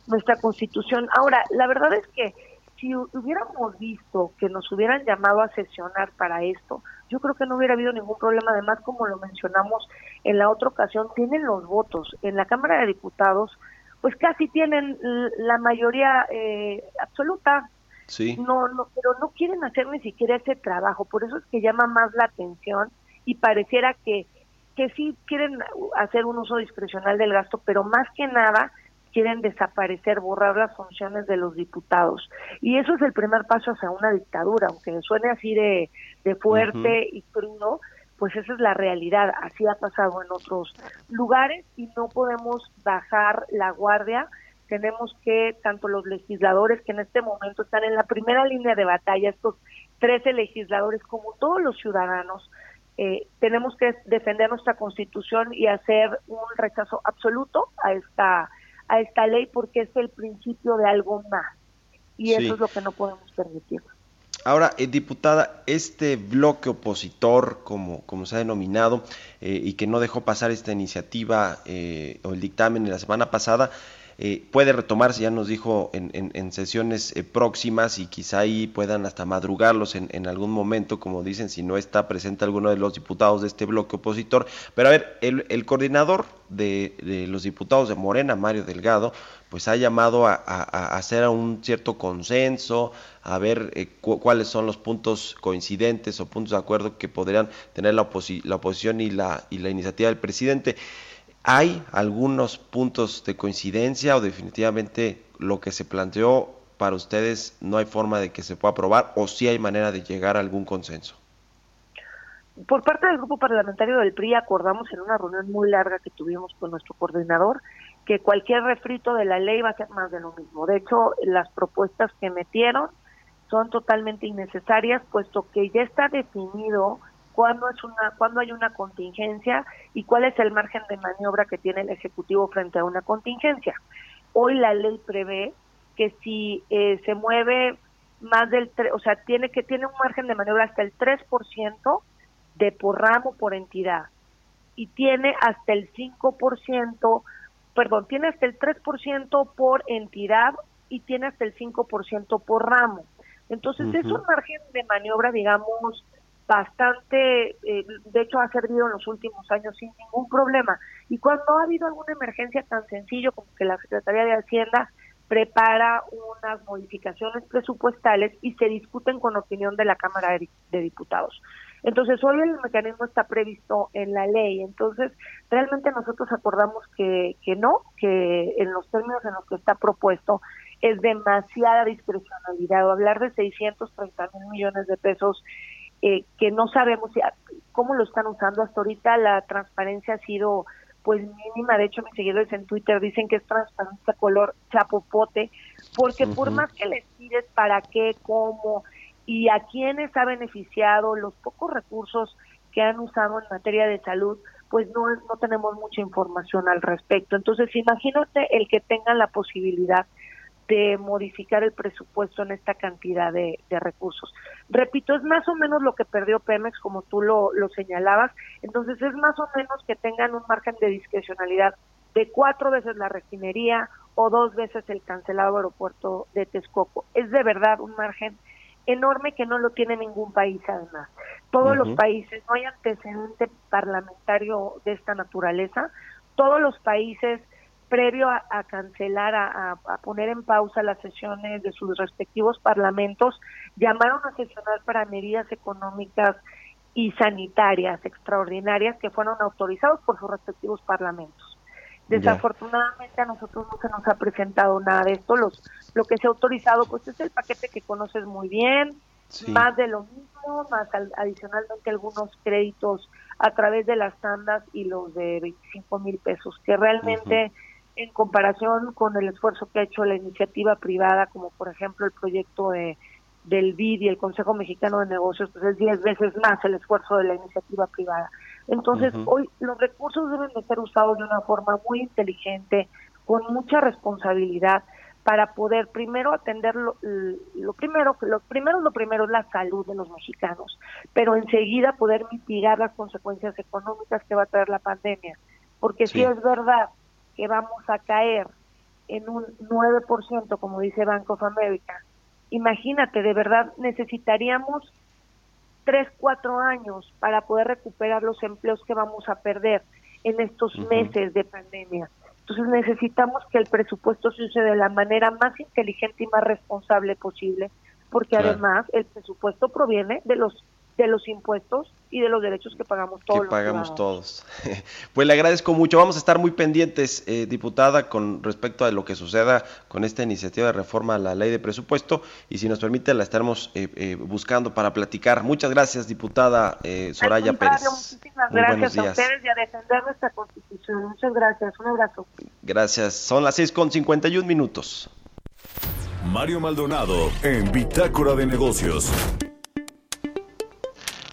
nuestra Constitución. Ahora, la verdad es que si hubiéramos visto que nos hubieran llamado a sesionar para esto, yo creo que no hubiera habido ningún problema. Además, como lo mencionamos en la otra ocasión, tienen los votos. En la Cámara de Diputados, pues casi tienen la mayoría eh, absoluta. Sí. No, no, pero no quieren hacer ni siquiera ese trabajo. Por eso es que llama más la atención y pareciera que que sí quieren hacer un uso discrecional del gasto, pero más que nada quieren desaparecer, borrar las funciones de los diputados. Y eso es el primer paso hacia una dictadura, aunque suene así de, de fuerte y crudo, pues esa es la realidad, así ha pasado en otros lugares y no podemos bajar la guardia, tenemos que, tanto los legisladores que en este momento están en la primera línea de batalla, estos 13 legisladores, como todos los ciudadanos, eh, tenemos que defender nuestra constitución y hacer un rechazo absoluto a esta a esta ley porque es el principio de algo más y eso es lo que no podemos permitir. Ahora, eh, diputada, este bloque opositor, como, como se ha denominado, eh, y que no dejó pasar esta iniciativa o el dictamen en la semana pasada, eh, puede retomarse, ya nos dijo, en, en, sesiones eh, próximas y quizá ahí puedan hasta madrugarlos en, en, algún momento, como dicen, si no está presente alguno de los diputados de este bloque opositor. Pero a ver, el, el coordinador de, de, los diputados de Morena, Mario Delgado, pues ha llamado a, a, hacer un cierto consenso, a ver eh, cuáles son los puntos coincidentes o puntos de acuerdo que podrían tener la, la oposición y la, y la iniciativa del presidente. ¿Hay algunos puntos de coincidencia o definitivamente lo que se planteó para ustedes no hay forma de que se pueda aprobar o sí hay manera de llegar a algún consenso? Por parte del grupo parlamentario del PRI acordamos en una reunión muy larga que tuvimos con nuestro coordinador que cualquier refrito de la ley va a ser más de lo mismo. De hecho, las propuestas que metieron son totalmente innecesarias, puesto que ya está definido cuándo es una cuándo hay una contingencia y cuál es el margen de maniobra que tiene el ejecutivo frente a una contingencia. Hoy la ley prevé que si eh, se mueve más del o sea, tiene que tiene un margen de maniobra hasta el 3% de por ramo por entidad y tiene hasta el 5%, perdón, tiene hasta el 3% por entidad y tiene hasta el 5% por ramo. Entonces es un margen de maniobra, digamos, bastante, eh, de hecho ha servido en los últimos años sin ningún problema. Y cuando ha habido alguna emergencia tan sencillo como que la Secretaría de Hacienda prepara unas modificaciones presupuestales y se discuten con opinión de la Cámara de, Diputados. Entonces, hoy el mecanismo está previsto en la ley. Entonces, realmente nosotros acordamos que, que no, que en los términos en los que está propuesto es demasiada discrecionalidad. Hablar de 630 mil millones de pesos eh, que no sabemos cómo lo están usando hasta ahorita. La transparencia ha sido pues mínima. De hecho, mis seguidores en Twitter dicen que es transparencia color chapopote, porque por más que les pides para qué, cómo, y a quienes ha beneficiado los pocos recursos que han usado en materia de salud, pues no, no tenemos mucha información al respecto. Entonces, imagínate el que tengan la posibilidad de modificar el presupuesto en esta cantidad de, recursos. Repito, es más o menos lo que perdió Pemex, como tú lo, lo señalabas, entonces es más o menos que tengan un margen de discrecionalidad de cuatro veces la refinería o dos veces el cancelado aeropuerto de Texcoco. Es de verdad un margen enorme que no lo tiene ningún país además. Todos los países, no hay antecedente parlamentario de esta naturaleza, todos los países previo a, cancelar, a, poner en pausa las sesiones de sus respectivos parlamentos, llamaron a sesionar para medidas económicas y sanitarias extraordinarias que fueron autorizados por sus respectivos parlamentos. Desafortunadamente a nosotros no se nos ha presentado nada de esto. Los, lo que se ha autorizado pues es el paquete que conoces muy bien, más de lo mismo, más adicionalmente algunos créditos a través de las tandas y los de 25 mil pesos, que realmente en comparación con el esfuerzo que ha hecho la iniciativa privada, como por ejemplo el proyecto de, del BID y el Consejo Mexicano de Negocios, pues es 10 veces más el esfuerzo de la iniciativa privada. Entonces, hoy los recursos deben de ser usados de una forma muy inteligente, con mucha responsabilidad, para poder primero atender lo, lo primero, lo primero, lo primero es la salud de los mexicanos, pero enseguida poder mitigar las consecuencias económicas que va a traer la pandemia. Porque si es verdad que vamos a caer en un 9%, como dice Bank of America, imagínate, de verdad necesitaríamos 3, 4 años para poder recuperar los empleos que vamos a perder en estos meses de pandemia. Entonces necesitamos que el presupuesto se use de la manera más inteligente y más responsable posible, porque además el presupuesto proviene de los de los impuestos y de los derechos que pagamos todos. Que pagamos todos. pues le agradezco mucho. Vamos a estar muy pendientes, eh, diputada, con respecto a lo que suceda con esta iniciativa de reforma a la ley de presupuesto y si nos permite la estaremos eh, eh, buscando para platicar. Muchas gracias, diputada Soraya Pérez. Muchísimas gracias a ustedes y a defender nuestra constitución. Muchas gracias. Un abrazo. Gracias. Son las 6 con 51 minutos. Mario Maldonado en Bitácora de Negocios.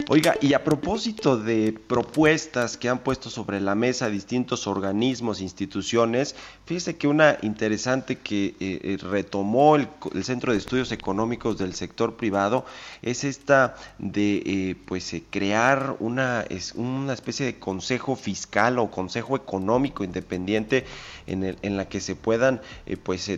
Oiga, y a propósito de propuestas que han puesto sobre la mesa distintos organismos, instituciones, fíjese que una interesante que eh, eh, retomó el, Centro de Estudios Económicos del sector privado es esta de eh, pues crear una, es una especie de consejo fiscal o consejo económico independiente en, el, en la que se puedan pues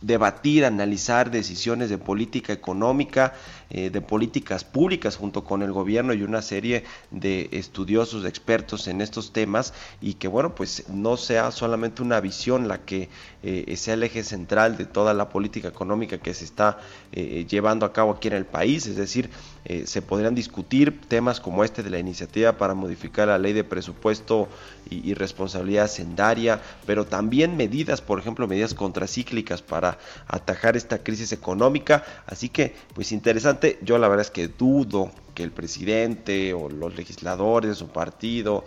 debatir, analizar decisiones de política económica, de políticas públicas junto con el gobierno y una serie de estudiosos, expertos en estos temas y que bueno, pues no sea solamente una visión la que eh, sea el eje central de toda la política económica que se está eh, llevando a cabo aquí en el país, es decir, se podrían discutir temas como este de la iniciativa para modificar la ley de presupuesto y, responsabilidad hacendaria, pero también medidas, por ejemplo, medidas contracíclicas para atajar esta crisis económica, así que pues interesante. Yo la verdad es que dudo que el presidente o los legisladores de su partido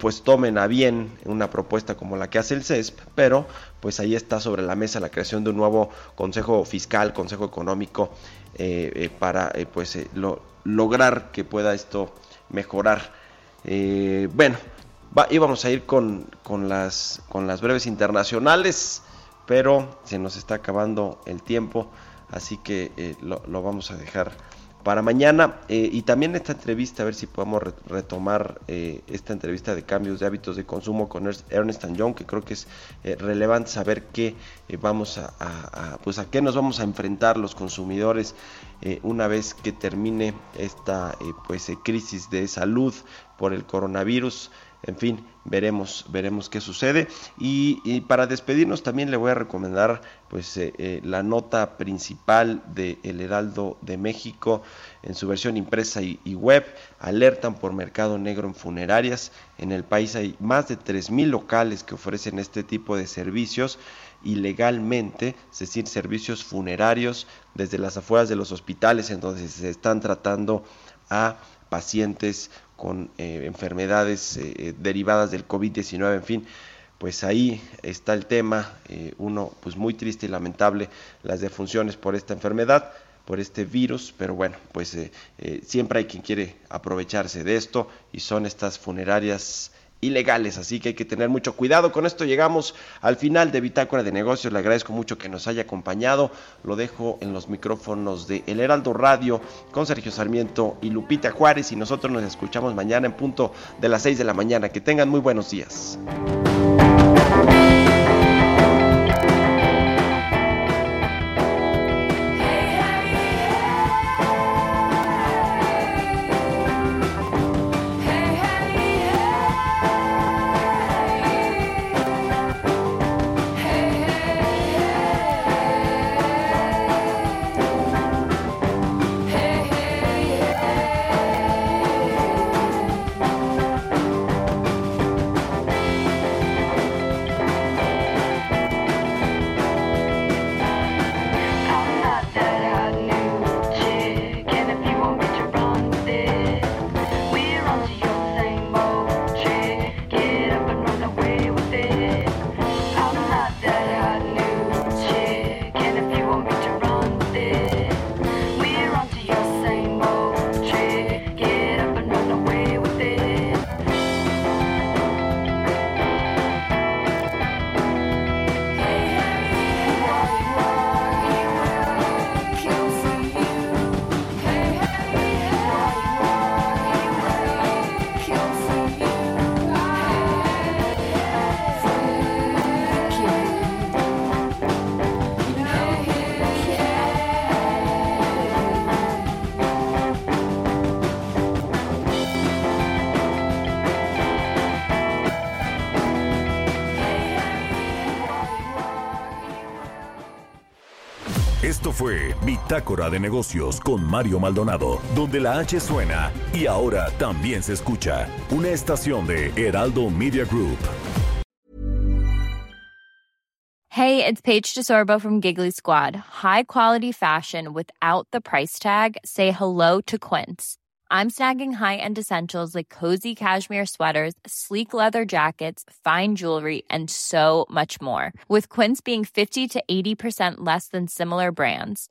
pues tomen a bien una propuesta como la que hace el CESP, pero pues ahí está sobre la mesa la creación de un nuevo Consejo Fiscal, Consejo Económico, eh, eh, para eh, pues lograr que pueda esto mejorar. bueno, íbamos a ir con, con, las, con las breves internacionales, pero se nos está acabando el tiempo así que eh, lo, vamos a dejar para mañana. Eh, y también esta entrevista, a ver si podemos retomar eh, esta entrevista de cambios de hábitos de consumo con Ernest Young, que creo que es relevante saber qué vamos a, pues a qué nos vamos a enfrentar los consumidores una vez que termine esta pues crisis de salud por el coronavirus. En fin, veremos, veremos qué sucede. Y, para despedirnos también le voy a recomendar pues eh, eh, la nota principal de El Heraldo de México en su versión impresa y, web. Alertan por mercado negro en funerarias. En el país hay más de 3.000 locales que ofrecen este tipo de servicios ilegalmente, es decir, servicios funerarios desde las afueras de los hospitales en donde se están tratando a pacientes con eh, enfermedades eh, derivadas del COVID-19, en fin, pues ahí está el tema, eh, uno pues muy triste y lamentable las defunciones por esta enfermedad, por este virus, pero bueno, pues eh, siempre hay quien quiere aprovecharse de esto y son estas funerarias ilegales, así que hay que tener mucho cuidado. Con esto llegamos al final de Bitácora de Negocios. Le agradezco mucho que nos haya acompañado. Lo dejo en los micrófonos de El Heraldo Radio con Sergio Sarmiento y Lupita Juárez y nosotros nos escuchamos mañana en punto de las 6 de la mañana. Que tengan muy buenos días. Bitácora de Negocios con Mario Maldonado, donde la H suena y ahora también se escucha. Una estación de Heraldo Media Group. Hey, it's Paige DeSorbo from Giggly Squad. High quality fashion without the price tag. Say hello to Quince. I'm snagging high-end essentials like cozy cashmere sweaters, sleek leather jackets, fine jewelry, and so much more. With Quince being 50 to 80% less than similar brands